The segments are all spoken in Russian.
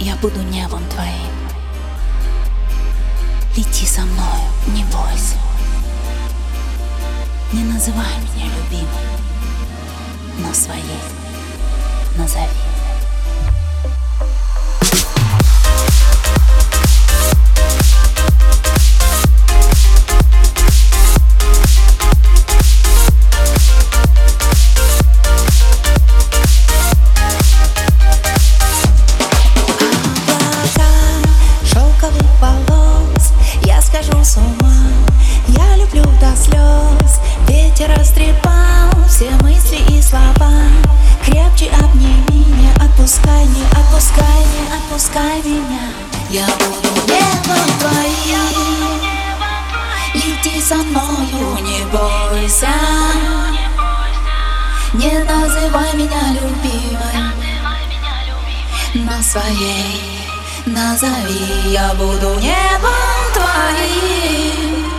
Я буду небом твоим. Лети со мною, не бойся. Не называй меня любимой Но своей назови отпускай меня Я буду небом твоим. Лети со мною, не бойся. Не называй меня любимой. На своей назови Я буду небом твоим.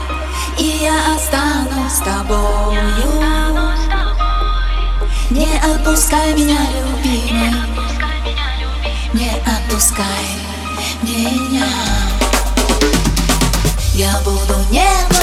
И я останусь с тобою. Не отпускай меня, любимый Не отпускай меня. Я буду небом